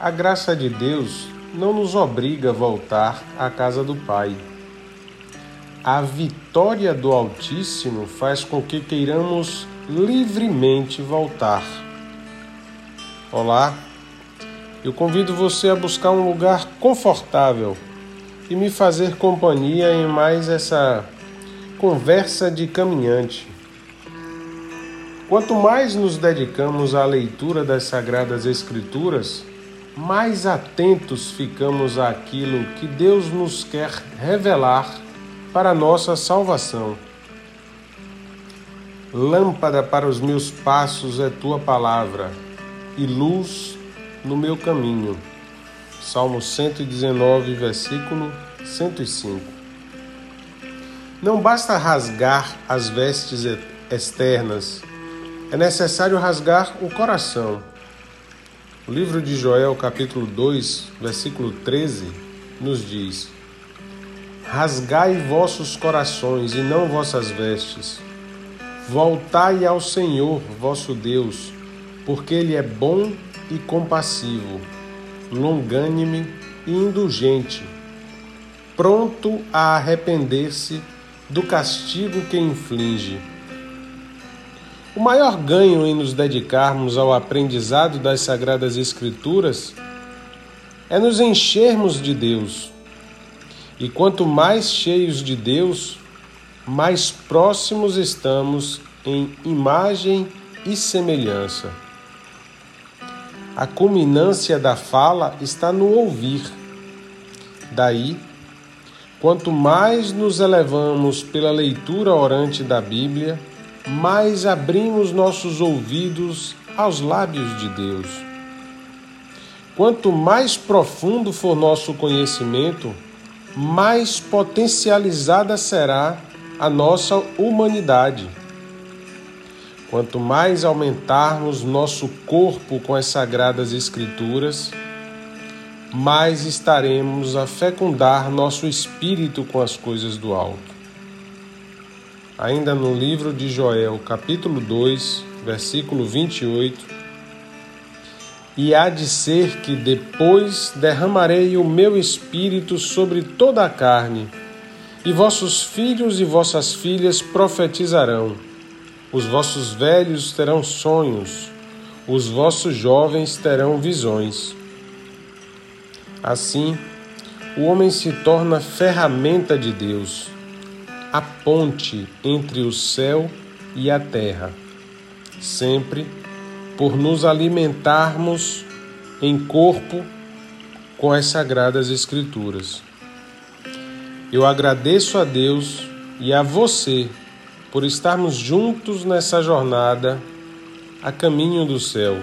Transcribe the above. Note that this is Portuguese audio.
A graça de Deus não nos obriga a voltar à casa do Pai. A vitória do Altíssimo faz com que queiramos livremente voltar. Olá, eu convido você a buscar um lugar confortável e me fazer companhia em mais essa conversa de caminhante. Quanto mais nos dedicamos à leitura das Sagradas Escrituras, mais atentos ficamos àquilo que Deus nos quer revelar para nossa salvação. Lâmpada para os meus passos é tua palavra e luz no meu caminho. Salmo 119, versículo 105. Não basta rasgar as vestes externas, é necessário rasgar o coração. O livro de Joel, capítulo 2, versículo 13, nos diz: Rasgai vossos corações e não vossas vestes. Voltai ao Senhor, vosso Deus, porque Ele é bom e compassivo, longânime e indulgente, pronto a arrepender-se do castigo que inflige. O maior ganho em nos dedicarmos ao aprendizado das Sagradas Escrituras é nos enchermos de Deus. E quanto mais cheios de Deus, mais próximos estamos em imagem e semelhança. A culminância da fala está no ouvir. Daí, quanto mais nos elevamos pela leitura orante da Bíblia, mais abrimos nossos ouvidos aos lábios de Deus. Quanto mais profundo for nosso conhecimento, mais potencializada será a nossa humanidade. Quanto mais aumentarmos nosso corpo com as sagradas Escrituras, mais estaremos a fecundar nosso espírito com as coisas do alto ainda no livro de Joel, capítulo 2, versículo 28. E há de ser que depois derramarei o meu espírito sobre toda a carne, e vossos filhos e vossas filhas profetizarão, os vossos velhos terão sonhos, os vossos jovens terão visões. Assim, o homem se torna ferramenta de Deus a ponte entre o céu e a terra, sempre por nos alimentarmos em corpo com as sagradas Escrituras. Eu agradeço a Deus e a você por estarmos juntos nessa jornada a caminho do céu.